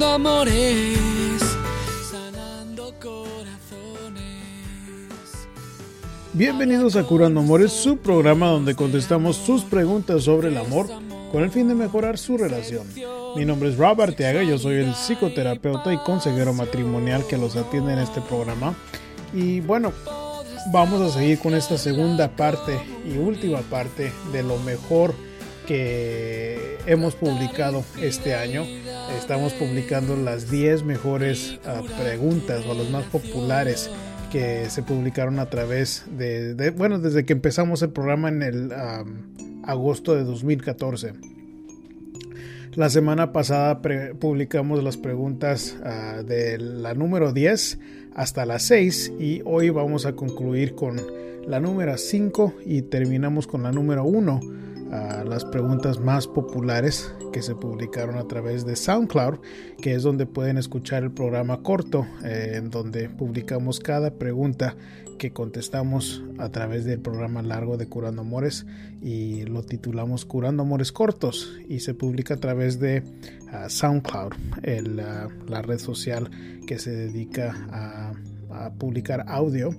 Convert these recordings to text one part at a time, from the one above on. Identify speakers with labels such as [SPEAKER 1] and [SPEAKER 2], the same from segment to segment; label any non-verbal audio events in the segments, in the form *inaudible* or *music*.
[SPEAKER 1] amores, sanando corazones.
[SPEAKER 2] Bienvenidos a Curando Amores, su programa donde contestamos sus preguntas sobre el amor con el fin de mejorar su relación. Mi nombre es Rob Arteaga, yo soy el psicoterapeuta y consejero matrimonial que los atiende en este programa. Y bueno, vamos a seguir con esta segunda parte y última parte de lo mejor que hemos publicado este año. Estamos publicando las 10 mejores uh, preguntas o las más populares que se publicaron a través de, bueno, desde que empezamos el programa en el agosto de 2014. La semana pasada publicamos las preguntas uh, de la número 10 hasta la 6 y hoy vamos a concluir con la número 5 y terminamos con la número 1 las preguntas más populares que se publicaron a través de SoundCloud, que es donde pueden escuchar el programa corto, eh, en donde publicamos cada pregunta que contestamos a través del programa largo de Curando Amores y lo titulamos Curando Amores Cortos y se publica a través de uh, SoundCloud, el, uh, la red social que se dedica a, a publicar audio.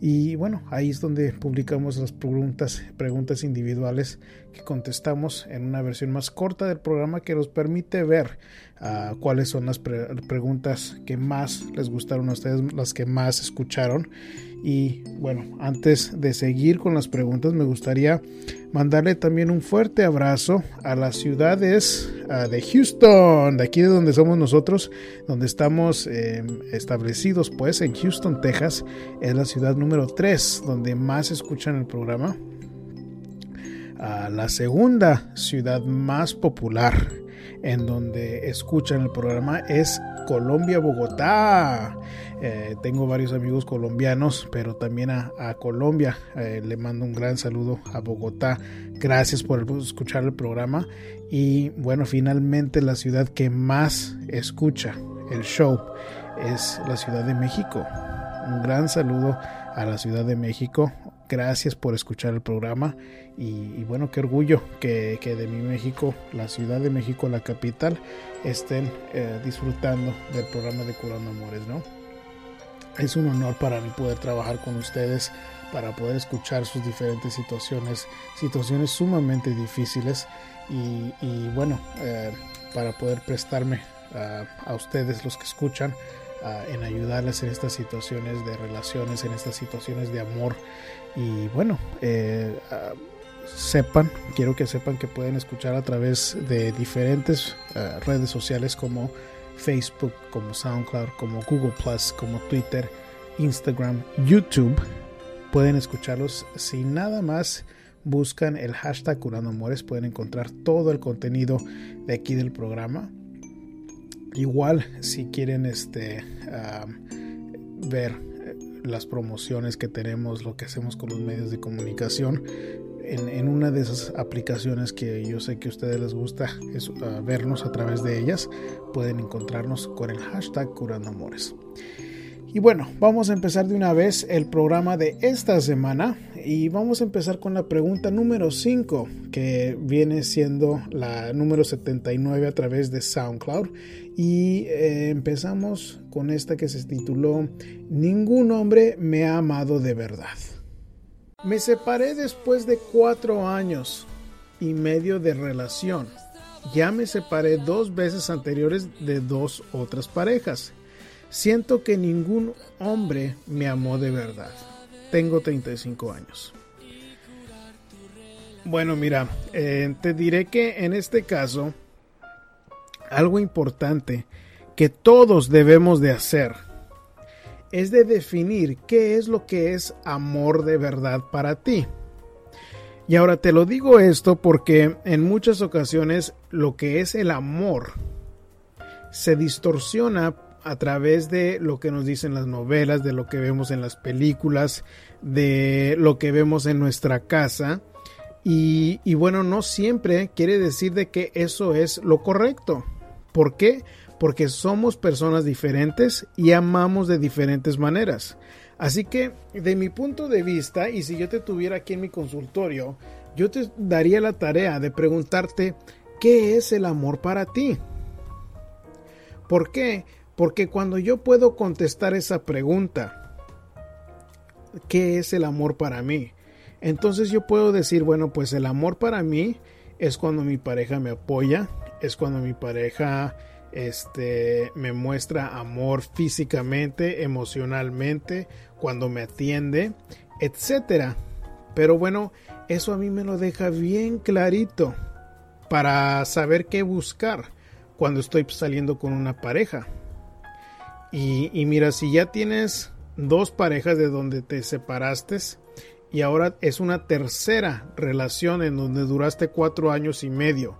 [SPEAKER 2] Y bueno, ahí es donde publicamos las preguntas, preguntas individuales que contestamos en una versión más corta del programa que nos permite ver uh, cuáles son las pre preguntas que más les gustaron a ustedes, las que más escucharon. Y bueno, antes de seguir con las preguntas, me gustaría mandarle también un fuerte abrazo a las ciudades uh, de Houston, de aquí de donde somos nosotros, donde estamos eh, establecidos, pues en Houston, Texas, es la ciudad número 3 donde más escuchan el programa. Uh, la segunda ciudad más popular en donde escuchan el programa es Colombia, Bogotá. Eh, tengo varios amigos colombianos, pero también a, Colombia. Eh, le mando un gran saludo a Bogotá. Gracias por escuchar el programa. Y bueno, finalmente la ciudad que más escucha el show es la Ciudad de México. Un gran saludo a la Ciudad de México. Gracias por escuchar el programa y, y bueno, qué orgullo que, que, de mi México, la Ciudad de México, la capital, estén eh, disfrutando del programa de Curando Amores, ¿no? Es un honor para mí poder trabajar con ustedes, para poder escuchar sus diferentes situaciones, situaciones sumamente difíciles y, y bueno, eh, para poder prestarme a, a ustedes los que escuchan Uh, en ayudarles en estas situaciones de relaciones, en estas situaciones de amor. Y bueno, eh, uh, sepan, quiero que sepan que pueden escuchar a través de diferentes uh, redes sociales como Facebook, como SoundCloud, como Google Plus, como Twitter, Instagram, YouTube. Pueden escucharlos sin nada más buscan el hashtag Curando Amores, pueden encontrar todo el contenido de aquí del programa igual si quieren este uh, ver las promociones que tenemos lo que hacemos con los medios de comunicación en, una de esas aplicaciones que yo sé que a ustedes les gusta es uh, vernos a través de ellas pueden encontrarnos con el hashtag curando amores y bueno, vamos a empezar de una vez el programa de esta semana y vamos a empezar con la pregunta número 5 que viene siendo la número 79 a través de SoundCloud y eh, empezamos con esta que se tituló Ningún hombre me ha amado de verdad. Me separé después de cuatro años y medio de relación. Ya me separé dos veces anteriores de dos otras parejas Siento que ningún hombre me amó de verdad. Tengo 35 años. Bueno, mira, eh, te diré que en este caso, algo importante que todos debemos de hacer es de definir qué es lo que es amor de verdad para ti. Y ahora te lo digo esto porque en muchas ocasiones lo que es el amor se distorsiona a través de lo que nos dicen las novelas, de lo que vemos en las películas, de lo que vemos en nuestra casa. Y, y, bueno, no siempre quiere decir de que eso es lo correcto. ¿Por qué? Porque somos personas diferentes y amamos de diferentes maneras. Así que, de mi punto de vista, y si yo te tuviera aquí en mi consultorio, yo te daría la tarea de preguntarte, ¿qué es el amor para ti? ¿Por qué? Porque cuando yo puedo contestar esa pregunta, ¿qué es el amor para mí? Entonces yo puedo decir, bueno, pues el amor para mí es cuando mi pareja me apoya, es cuando mi pareja este me muestra amor físicamente, emocionalmente, cuando me atiende, etcétera. Pero bueno, eso a mí me lo deja bien clarito para saber qué buscar cuando estoy saliendo con una pareja. Y, mira, si ya tienes dos parejas de donde te separaste y ahora es una tercera relación en donde duraste cuatro años y medio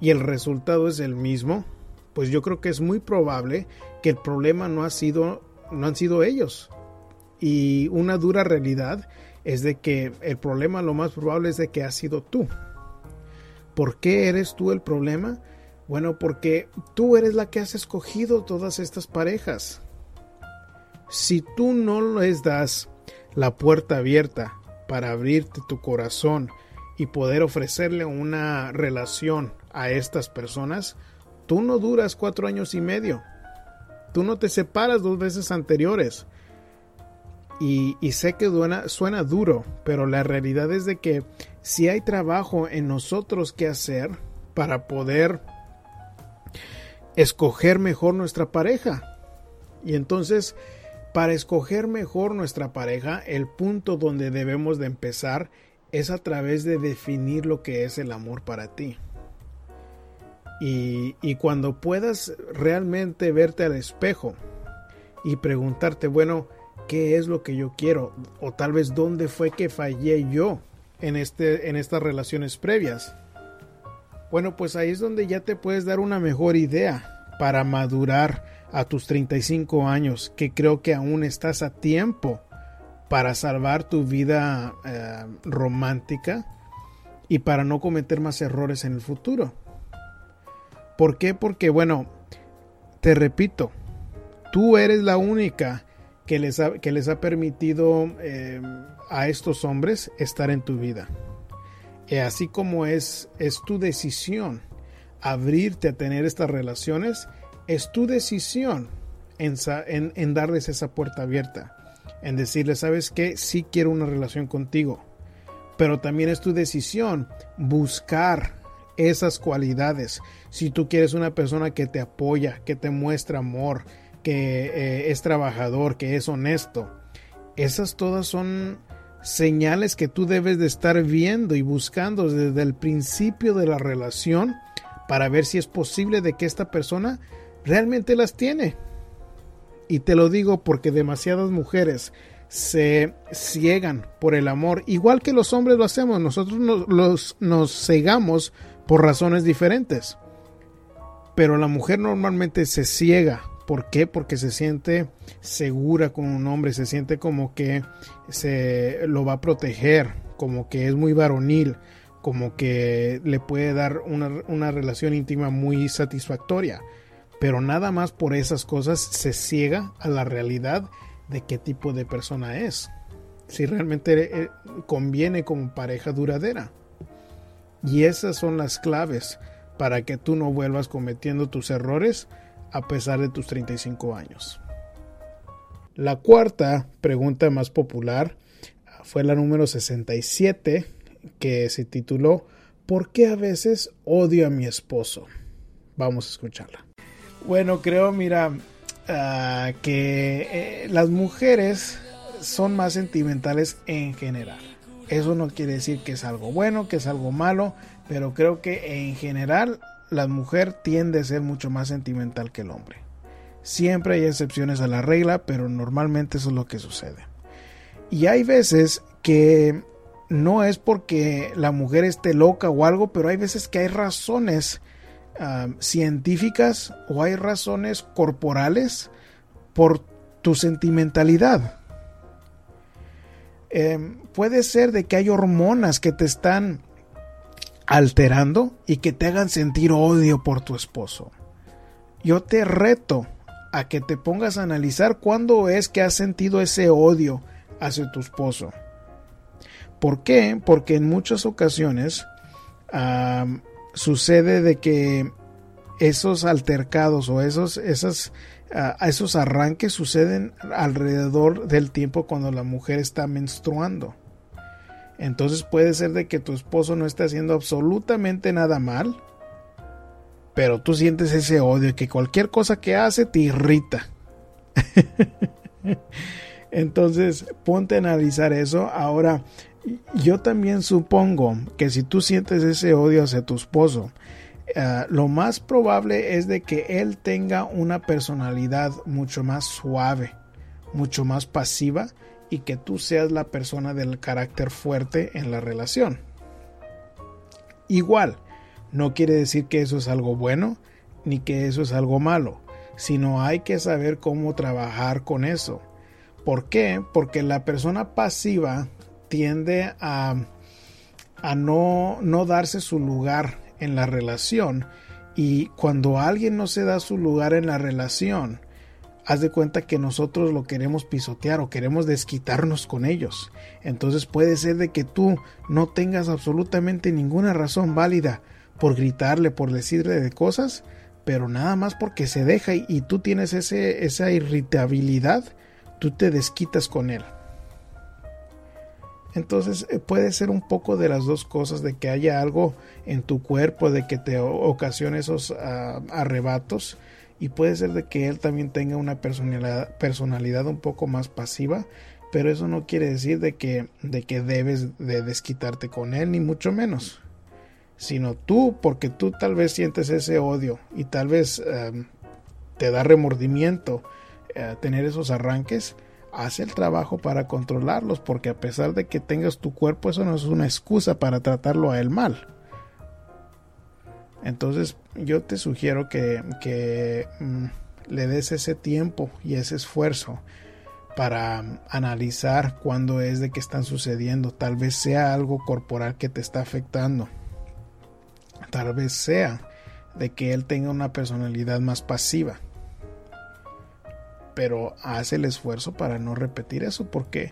[SPEAKER 2] y el resultado es el mismo, pues yo creo que es muy probable que el problema no ha sido no han sido ellos. Y una dura realidad es de que el problema lo más probable es de que ha sido tú. ¿Por qué eres tú el problema? Bueno, porque tú eres la que has escogido todas estas parejas. Si tú no les das la puerta abierta para abrirte tu corazón y poder ofrecerle una relación a estas personas, tú no duras cuatro años y medio. Tú no te separas dos veces anteriores. Y, sé que suena, suena duro, pero la realidad es de que si hay trabajo en nosotros que hacer para poder escoger mejor nuestra pareja. Y entonces, para escoger mejor nuestra pareja, el punto donde debemos de empezar es a través de definir lo que es el amor para ti. Y, y cuando puedas realmente verte al espejo y preguntarte, bueno, ¿qué es lo que yo quiero? O tal vez dónde fue que fallé yo en, este, en estas relaciones previas. Bueno, pues ahí es donde ya te puedes dar una mejor idea para madurar a tus 35 años, que creo que aún estás a tiempo para salvar tu vida eh, romántica y para no cometer más errores en el futuro. ¿Por qué? Porque, bueno, te repito, tú eres la única que les ha, permitido eh, a estos hombres estar en tu vida. Así como es, es tu decisión abrirte a tener estas relaciones, es tu decisión en, en, darles esa puerta abierta, en decirles, sabes que sí quiero una relación contigo, pero también es tu decisión buscar esas cualidades. Si tú quieres una persona que te apoya, que te muestra amor, que eh, es trabajador, que es honesto, esas todas son señales que tú debes de estar viendo y buscando desde el principio de la relación para ver si es posible de que esta persona realmente las tiene. Y te lo digo porque demasiadas mujeres se ciegan por el amor, igual que los hombres lo hacemos, nosotros nos, nos cegamos por razones diferentes. Pero la mujer normalmente se ciega ¿Por qué? Porque se siente segura con un hombre, se siente como que se lo va a proteger, como que es muy varonil, como que le puede dar una, una relación íntima muy satisfactoria. Pero nada más por esas cosas se ciega a la realidad de qué tipo de persona es. Si realmente eh, conviene como pareja duradera. Y esas son las claves para que tú no vuelvas cometiendo tus errores a pesar de tus 35 años. La cuarta pregunta más popular fue la número 67 que se tituló ¿Por qué a veces odio a mi esposo? Vamos a escucharla. Bueno, creo, mira, ah, que eh, las mujeres son más sentimentales en general. Eso no quiere decir que es algo bueno, que es algo malo, pero creo que en general la mujer tiende a ser mucho más sentimental que el hombre. Siempre hay excepciones a la regla, pero normalmente eso es lo que sucede. Y hay veces que no es porque la mujer esté loca o algo, pero hay veces que hay razones ah, científicas o hay razones corporales por tu sentimentalidad. Em, puede ser de que hay hormonas que te están alterando y que te hagan sentir odio por tu esposo. Yo te reto a que te pongas a analizar cuándo es que has sentido ese odio hacia tu esposo. ¿Por qué? Porque en muchas ocasiones sucede de que esos altercados o esos, esos arranques suceden alrededor del tiempo cuando la mujer está menstruando. Entonces puede ser de que tu esposo no esté haciendo absolutamente nada mal, pero tú sientes ese odio que cualquier cosa que hace te irrita. *laughs* Entonces ponte a analizar eso. Ahora, yo también supongo que si tú sientes ese odio hacia tu esposo, eh, lo más probable es de que él tenga una personalidad mucho más suave, mucho más pasiva y que tú seas la persona del carácter fuerte en la relación. Igual, no quiere decir que eso es algo bueno ni que eso es algo malo, sino hay que saber cómo trabajar con eso. ¿Por qué? Porque la persona pasiva tiende a, a no, no darse su lugar en la relación y cuando alguien no se da su lugar en la relación, haz de cuenta que nosotros lo queremos pisotear o queremos desquitarnos con ellos. Entonces puede ser de que tú no tengas absolutamente ninguna razón válida por gritarle, por decirle de cosas, pero nada más porque se deja y, tú tienes ese, esa irritabilidad, tú te desquitas con él. Entonces eh, puede ser un poco de las dos cosas, de que haya algo en tu cuerpo, de que te ocasione esos ah, arrebatos, y puede ser de que él también tenga una personalidad, personalidad un poco más pasiva, pero eso no quiere decir de que, de que debes de desquitarte con él, ni mucho menos, sino tú, porque tú tal vez sientes ese odio y tal vez em, te da remordimiento eh, tener esos arranques, haz el trabajo para controlarlos, porque a pesar de que tengas tu cuerpo, eso no es una excusa para tratarlo a él mal. Entonces yo te sugiero que, mm, le des ese tiempo y ese esfuerzo para mm, analizar cuándo es de que están sucediendo. Tal vez sea algo corporal que te está afectando. Tal vez sea de que él tenga una personalidad más pasiva pero haz el esfuerzo para no repetir eso, porque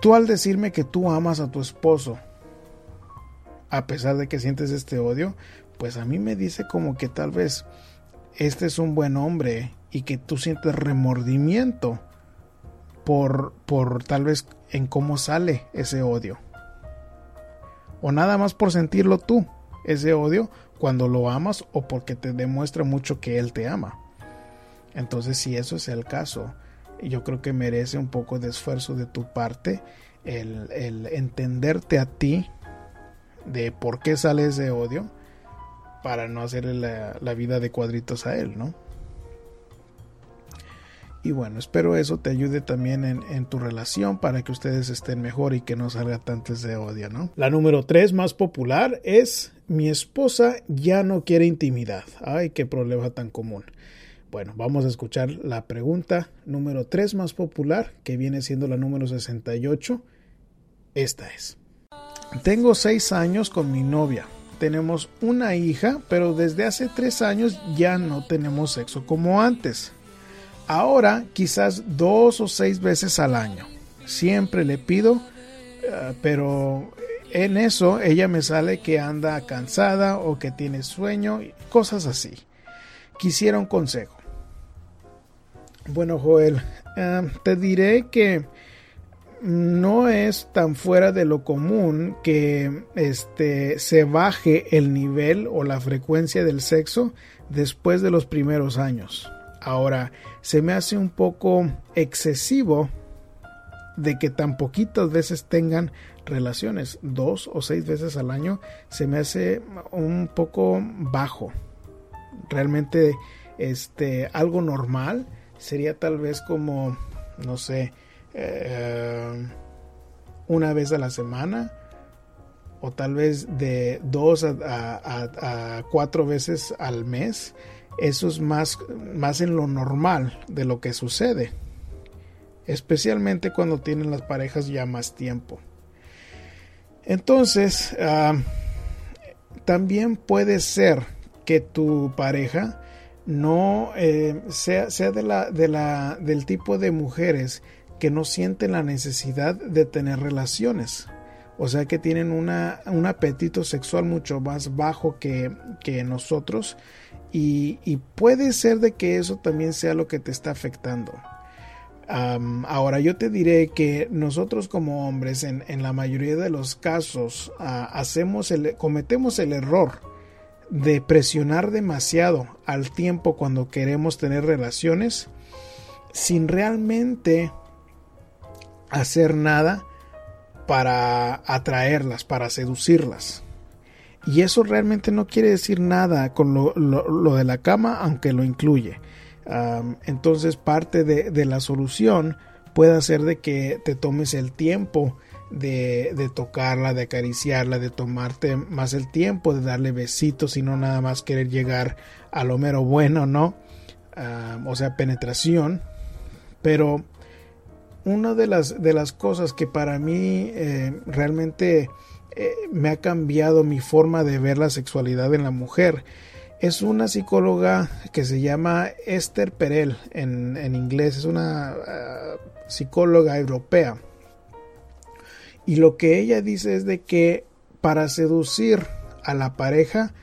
[SPEAKER 2] tú al decirme que tú amas a tu esposo, a pesar de que sientes este odio, pues a mí me dice como que tal vez este es un buen hombre y que tú sientes remordimiento por, por tal vez en cómo sale ese odio. O nada más por sentirlo tú, ese odio, cuando lo amas o porque te demuestra mucho que él te ama. Entonces, si eso es el caso, yo creo que merece un poco de esfuerzo de tu parte el, entenderte a ti de por qué sale ese odio para no hacerle la, vida de cuadritos a él, ¿no? Y bueno, espero eso te ayude también en, tu relación para que ustedes estén mejor y que no salga tanto ese odio, ¿no? La número tres más popular es mi esposa ya no quiere intimidad. Ay, qué problema tan común. Bueno, vamos a escuchar la pregunta número 3 más popular, que viene siendo la número 68. Esta es. Tengo 6 años con mi novia. Tenemos una hija, pero desde hace 3 años ya no tenemos sexo como antes. Ahora quizás dos o seis veces al año. Siempre le pido, eh, pero en eso ella me sale que anda cansada o que tiene sueño, cosas así. Quisiera un consejo. Bueno, Joel, eh, te diré que no es tan fuera de lo común que este se baje el nivel o la frecuencia del sexo después de los primeros años. Ahora, se me hace un poco excesivo de que tan poquitas veces tengan relaciones, dos o seis veces al año, se me hace un poco bajo. Realmente, este, algo normal sería tal vez como, no sé, eh, una vez a la semana o tal vez de dos a, cuatro veces al mes. Eso es más, más en lo normal de lo que sucede. Especialmente cuando tienen las parejas ya más tiempo. Entonces, ah, también puede ser que tu pareja no eh, sea, sea de la, de la, del tipo de mujeres que no sienten la necesidad de tener relaciones o sea que tienen una, un apetito sexual mucho más bajo que, que nosotros y, puede ser de que eso también sea lo que te está afectando. Ahora yo te diré que nosotros como hombres en, en la mayoría de los casos uh, hacemos el, cometemos el error de presionar demasiado al tiempo cuando queremos tener relaciones sin realmente hacer nada para atraerlas, para seducirlas. Y eso realmente no quiere decir nada con lo, lo, de la cama, aunque lo incluye. Entonces parte de, de, la solución puede ser de que te tomes el tiempo de, de, tocarla, de acariciarla, de tomarte más el tiempo, de darle besitos y no nada más querer llegar a lo mero bueno, ¿no? O sea, penetración. Pero una de las, de las cosas que para mí eh, realmente eh, me ha cambiado mi forma de ver la sexualidad en la mujer es una psicóloga que se llama Esther Perel en, en inglés, es una uh, psicóloga europea. Y lo que ella dice es de que para seducir a la pareja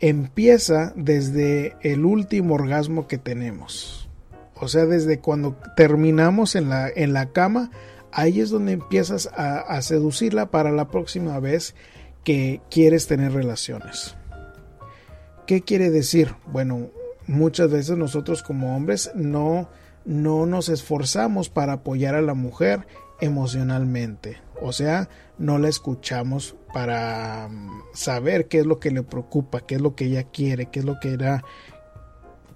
[SPEAKER 2] empieza desde el último orgasmo que tenemos. O sea, desde cuando terminamos en la, en la cama, ahí es donde empiezas a, a seducirla para la próxima vez que quieres tener relaciones. ¿Qué quiere decir? Bueno, muchas veces nosotros como hombres no, no nos esforzamos para apoyar a la mujer emocionalmente. O sea, no la escuchamos para mm, saber qué es lo que le preocupa, qué es lo que ella quiere, qué es lo que era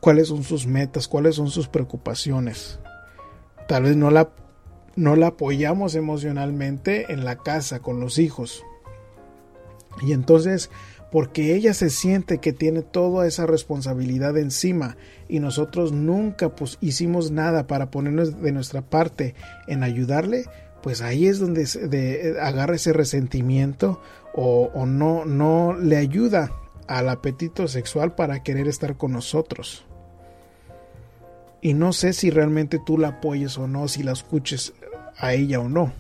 [SPEAKER 2] cuáles son sus metas, cuáles son sus preocupaciones. Tal vez no la, no la apoyamos emocionalmente en la casa con los hijos. Y entonces, porque ella se siente que tiene toda esa responsabilidad encima y nosotros nunca pues, hicimos nada para ponernos de nuestra parte en ayudarle, pues ahí es donde de, agarra ese resentimiento o, o no, no le ayuda al apetito sexual para querer estar con nosotros y no sé si realmente tú la apoyes o no, si la escuches a ella o no.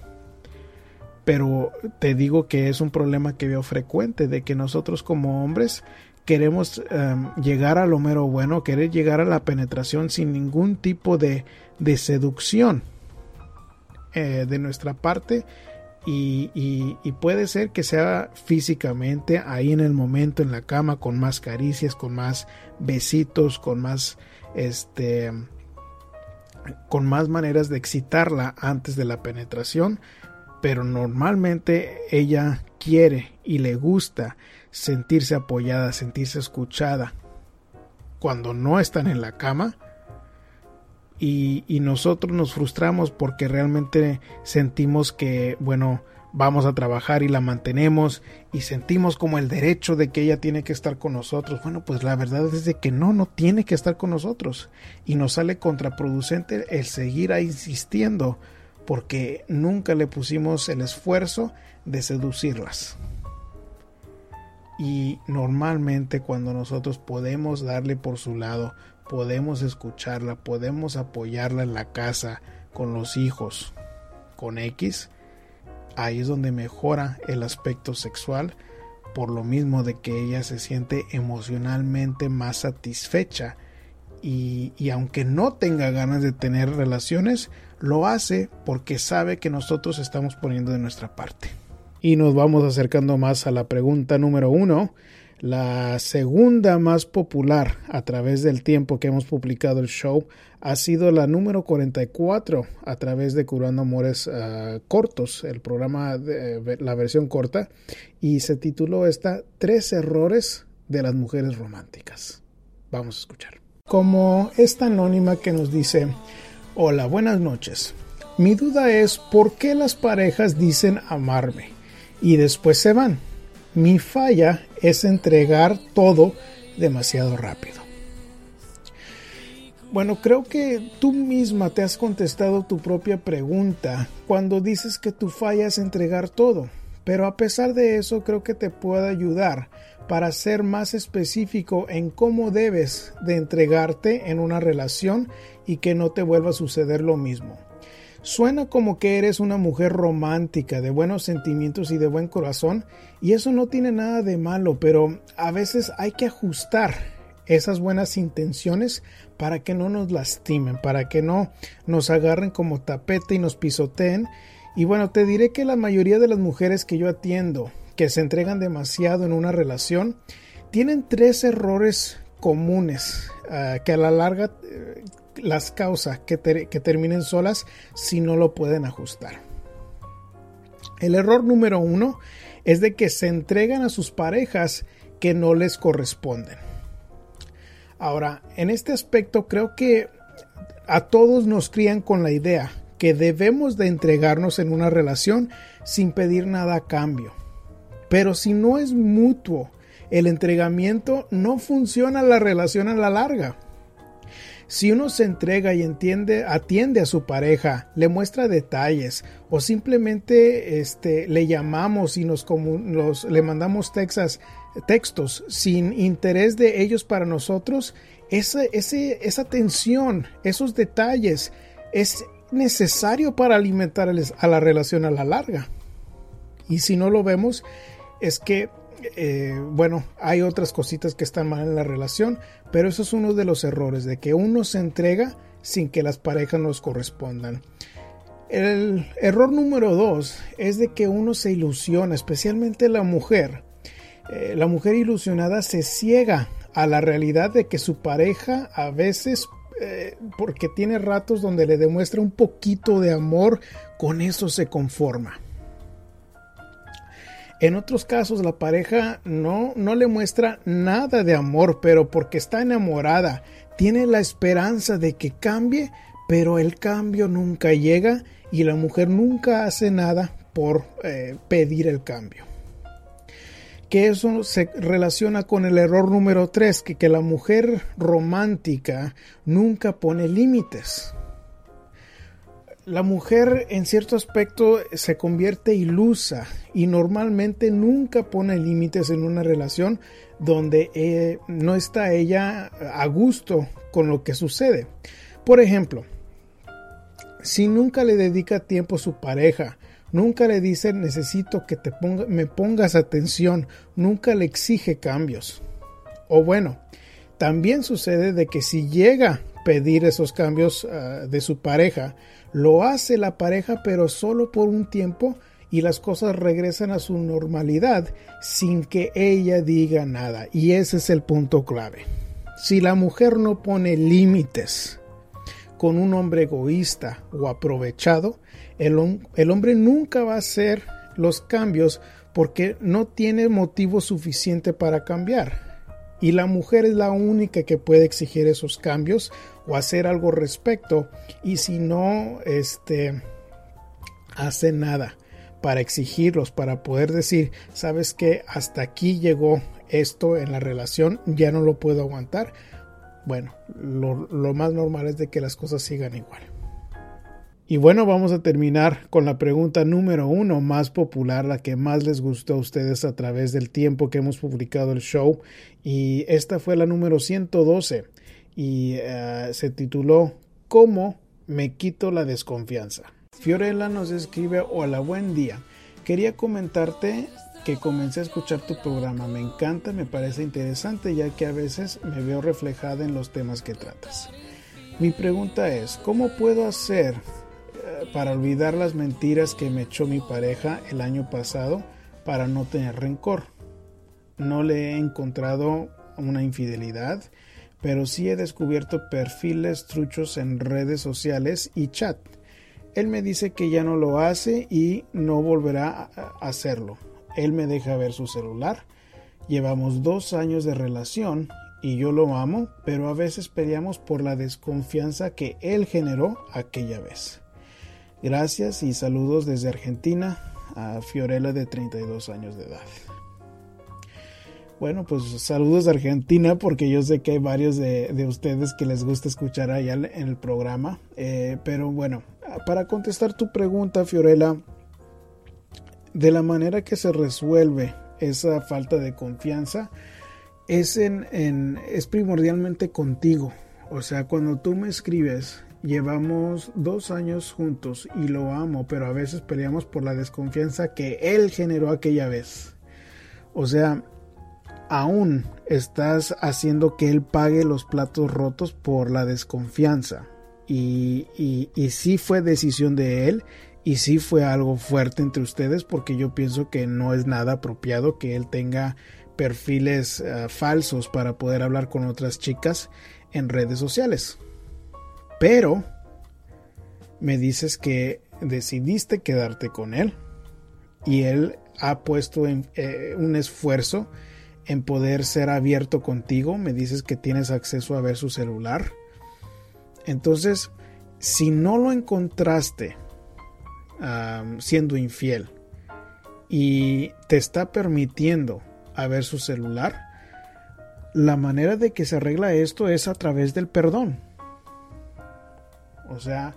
[SPEAKER 2] Pero te digo que es un problema que veo frecuente, de que nosotros como hombres queremos um, llegar a lo mero bueno, querer llegar a la penetración sin ningún tipo de, de seducción eh, de nuestra parte y, y, y, puede ser que sea físicamente ahí en el momento en la cama con más caricias, con más besitos, con más este con más maneras de excitarla antes de la penetración, pero normalmente ella quiere y le gusta sentirse apoyada, sentirse escuchada cuando no están en la cama. Y, nosotros nos frustramos porque realmente sentimos que, bueno, vamos a trabajar y la mantenemos y sentimos como el derecho de que ella tiene que estar con nosotros. Bueno, pues la verdad es de que no, no tiene que estar con nosotros y nos sale contraproducente el seguir insistiendo porque nunca le pusimos el esfuerzo de seducirlas. Y normalmente cuando nosotros podemos darle por su lado, podemos escucharla, podemos apoyarla en la casa, con los hijos, con X, ahí es donde mejora el aspecto sexual por lo mismo de que ella se siente emocionalmente más satisfecha y, y, aunque no tenga ganas de tener relaciones, lo hace porque sabe que nosotros estamos poniendo de nuestra parte. Y nos vamos acercando más a la pregunta número uno, la segunda más popular a través del tiempo que hemos publicado el show ha sido la número 44 a través de Curando Amores uh, Cortos, el programa, de, la versión corta, y se tituló esta Tres errores de las mujeres románticas. Vamos a escuchar. Como esta anónima que nos dice, hola, buenas noches. Mi duda es por qué las parejas dicen amarme y después se van. Mi falla es entregar todo demasiado rápido. Bueno, creo que tú misma te has contestado tu propia pregunta cuando dices que tu falla es entregar todo, pero a pesar de eso creo que te puede ayudar para ser más específico en cómo debes de entregarte en una relación y que no te vuelva a suceder lo mismo. Suena como que eres una mujer romántica, de buenos sentimientos y de buen corazón, y eso no tiene nada de malo, pero a veces hay que ajustar esas buenas intenciones para que no nos lastimen, para que no nos agarren como tapete y nos pisoteen. Y bueno, te diré que la mayoría de las mujeres que yo atiendo, que se entregan demasiado en una relación, tienen tres errores comunes uh, que a la larga uh, las causa que, ter que terminen solas si no lo pueden ajustar. El error número uno es de que se entregan a sus parejas que no les corresponden. Ahora, en este aspecto creo que a todos nos crían con la idea que debemos de entregarnos en una relación sin pedir nada a cambio. Pero si no es mutuo el entregamiento, no funciona la relación a la larga. Si uno se entrega y entiende, atiende a su pareja, le muestra detalles o simplemente este, le llamamos y nos, los, le mandamos textos sin interés de ellos para nosotros, esa, ese, esa atención, esos detalles es necesario para alimentar a la relación a la larga. Y si no lo vemos, es que eh, bueno, hay otras cositas que están mal en la relación, pero eso es uno de los errores, de que uno se entrega sin que las parejas nos correspondan. El error número dos es de que uno se ilusiona, especialmente la mujer. Eh, la mujer ilusionada se ciega a la realidad de que su pareja a veces eh, porque tiene ratos donde le demuestra un poquito de amor, con eso se conforma. En otros casos la pareja no, no le muestra nada de amor, pero porque está enamorada, tiene la esperanza de que cambie, pero el cambio nunca llega y la mujer nunca hace nada por eh, pedir el cambio. Que eso se relaciona con el error número 3, que, que la mujer romántica nunca pone límites la mujer en cierto aspecto se convierte ilusa y normalmente nunca pone límites en una relación donde eh, no está ella a gusto con lo que sucede. Por ejemplo, si nunca le dedica tiempo a su pareja, nunca le dice necesito que te ponga, me pongas atención, nunca le exige cambios. O bueno, también sucede de que si llega pedir esos cambios uh, de su pareja, lo hace la pareja pero solo por un tiempo y las cosas regresan a su normalidad sin que ella diga nada. Y ese es el punto clave. Si la mujer no pone límites con un hombre egoísta o aprovechado, el, el, hombre nunca va a hacer los cambios porque no tiene motivo suficiente para cambiar. Y la mujer es la única que puede exigir esos cambios o hacer algo respecto y si no este hace nada para exigirlos para poder decir sabes que hasta aquí llegó esto en la relación ya no lo puedo aguantar. Bueno lo, lo más normal es de que las cosas sigan igual. Y bueno, vamos a terminar con la pregunta número uno más popular, la que más les gustó a ustedes a través del tiempo que hemos publicado el show. Y esta fue la número 112 y uh, se tituló ¿Cómo me quito la desconfianza? Fiorella nos escribe Hola, buen día. Quería comentarte que comencé a escuchar tu programa. Me encanta, me parece interesante ya que a veces me veo reflejada en los temas que tratas. Mi pregunta es, ¿cómo puedo hacer uh, para olvidar las mentiras que me echó mi pareja el año pasado para no tener rencor? No le he encontrado una infidelidad pero sí he descubierto perfiles truchos en redes sociales y chat. Él me dice que ya no lo hace y no volverá a hacerlo. Él me deja ver su celular. Llevamos dos años de relación y yo lo amo, pero a veces peleamos por la desconfianza que él generó aquella vez. Gracias y saludos desde Argentina a Fiorella de 32 años de edad. Bueno, pues saludos de Argentina porque yo sé que hay varios de, ustedes que les gusta escuchar allá en el programa. Eh, pero bueno, para contestar tu pregunta, Fiorella, de la manera que se resuelve esa falta de confianza es, en, es primordialmente contigo. O sea, cuando tú me escribes llevamos dos años juntos y lo amo, pero a veces peleamos por la desconfianza que él generó aquella vez. O sea, aún estás haciendo que él pague los platos rotos por la desconfianza. Y, sí fue decisión de él y sí fue algo fuerte entre ustedes porque yo pienso que no es nada apropiado que él tenga perfiles uh, falsos para poder hablar con otras chicas en redes sociales. Pero me dices que decidiste quedarte con él y él ha puesto en, eh, un esfuerzo en poder ser abierto contigo. Me dices que tienes acceso a ver su celular. Entonces, si no lo encontraste siendo infiel y te está permitiendo a ver su celular, la manera de que se arregla esto es a través del perdón. O sea,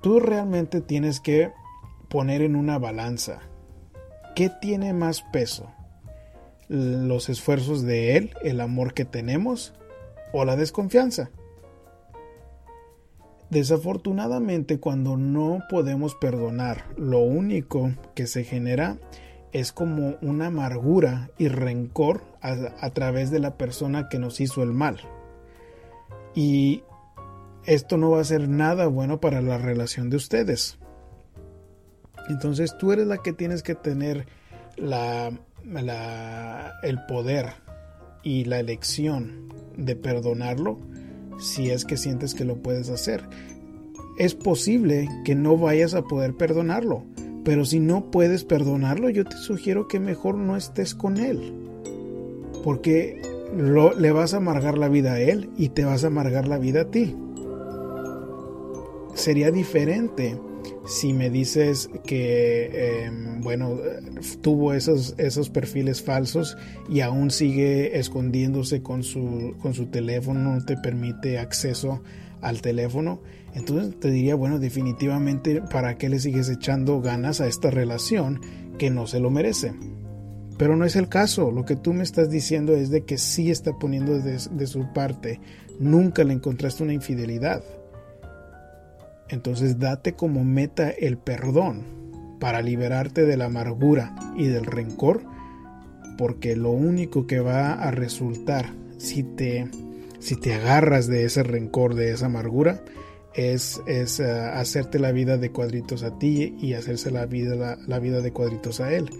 [SPEAKER 2] tú realmente tienes que poner en una balanza qué tiene más peso, los esfuerzos de él, el amor que tenemos o la desconfianza. Desafortunadamente cuando no podemos perdonar, lo único que se genera es como una amargura y rencor a, través de la persona que nos hizo el mal. Y esto no va a ser nada bueno para la relación de ustedes. Entonces tú eres la que tienes que tener la, la, el poder y la elección de perdonarlo si es que sientes que lo puedes hacer. Es posible que no vayas a poder perdonarlo pero si no puedes perdonarlo, yo te sugiero que mejor no estés con él. Porque lo, le vas a amargar la vida a él y te vas a amargar la vida a ti. Sería diferente si me dices que, eh, bueno, tuvo esos, esos perfiles falsos y aún sigue escondiéndose con su, con su teléfono, no te permite acceso al teléfono, entonces te diría, bueno, definitivamente, ¿para qué le sigues echando ganas a esta relación que no se lo merece? Pero no es el caso, lo que tú me estás diciendo es de que sí está poniendo de, de su parte, nunca le encontraste una infidelidad. Entonces date como meta el perdón para liberarte de la amargura y del rencor, porque lo único que va a resultar si te si te agarras de ese rencor, de esa amargura, es, es uh, hacerte la vida de cuadritos a ti y hacerse la vida, la, la vida de cuadritos a él.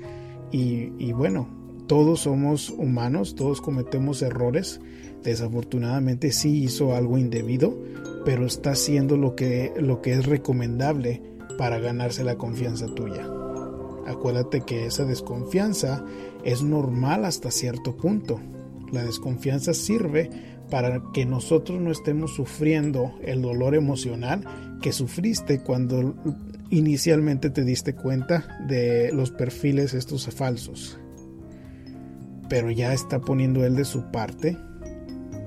[SPEAKER 2] Y, y, bueno, todos somos humanos, todos cometemos errores. Desafortunadamente sí hizo algo indebido, pero está haciendo lo que, lo que es recomendable para ganarse la confianza tuya. Acuérdate que esa desconfianza es normal hasta cierto punto. La desconfianza sirve para que nosotros no estemos sufriendo el dolor emocional que sufriste cuando inicialmente te diste cuenta de los perfiles estos falsos. Pero ya está poniendo él de su parte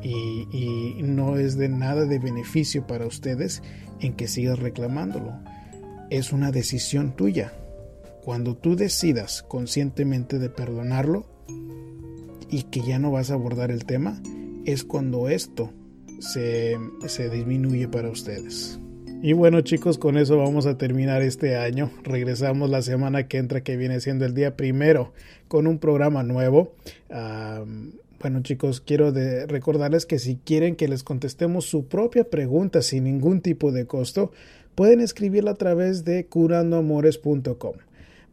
[SPEAKER 2] y, no es de nada de beneficio para ustedes en que sigas reclamándolo. Es una decisión tuya. Cuando tú decidas conscientemente de perdonarlo y que ya no vas a abordar el tema, es cuando esto se, se disminuye para ustedes. Y bueno chicos, con eso vamos a terminar este año. Regresamos la semana que entra, que viene siendo el día primero, con un programa nuevo. Bueno chicos, quiero recordarles que si quieren que les contestemos su propia pregunta sin ningún tipo de costo, pueden escribirla a través de curandoamores.com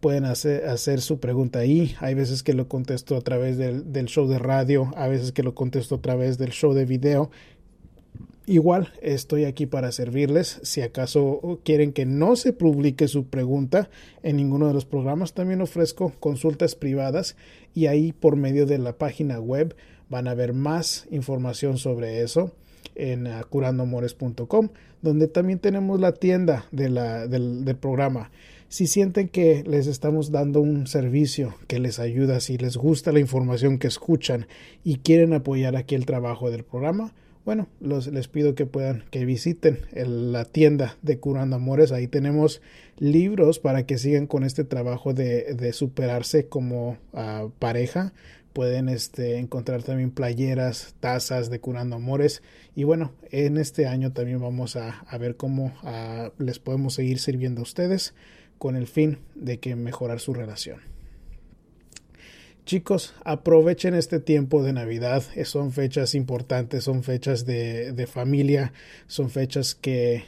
[SPEAKER 2] pueden hacer, hacer, su pregunta ahí. Hay veces que lo contesto a través del, del, show de radio, a veces que lo contesto a través del show de video. Igual estoy aquí para servirles. Si acaso quieren que no se publique su pregunta en ninguno de los programas, también ofrezco consultas privadas y ahí por medio de la página web van a ver más información sobre eso en curandoamores.com, donde también tenemos la tienda del, del programa. Si sienten que les estamos dando un servicio que les ayuda, si les gusta la información que escuchan y quieren apoyar aquí el trabajo del programa, bueno, los, les pido que puedan, que visiten el, la tienda de Curando Amores. Ahí tenemos libros para que sigan con este trabajo de, de superarse como uh, pareja, Pueden este, encontrar también playeras, tazas de Curando Amores. Y bueno, en este año también vamos a, ver cómo les podemos seguir sirviendo a ustedes con el fin de que mejorar su relación. Chicos, aprovechen este tiempo de Navidad. Son fechas importantes, son fechas de, familia, son fechas que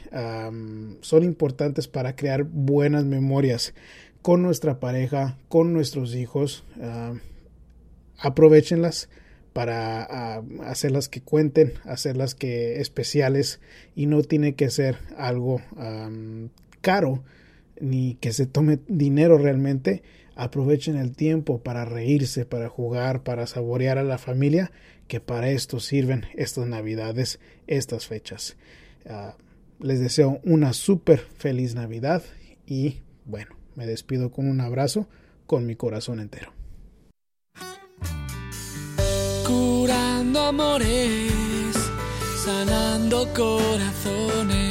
[SPEAKER 2] son importantes para crear buenas memorias con nuestra pareja, con nuestros hijos. aprovechenlas para hacerlas que cuenten, hacerlas que especiales y no tiene que ser algo caro ni que se tome dinero realmente Aprovechen el tiempo para reírse, para jugar, para saborear a la familia, que para esto sirven estas navidades, estas fechas. Ah, les deseo una súper feliz Navidad y bueno, me despido con un abrazo con mi corazón entero.
[SPEAKER 1] Curando amores, sanando corazones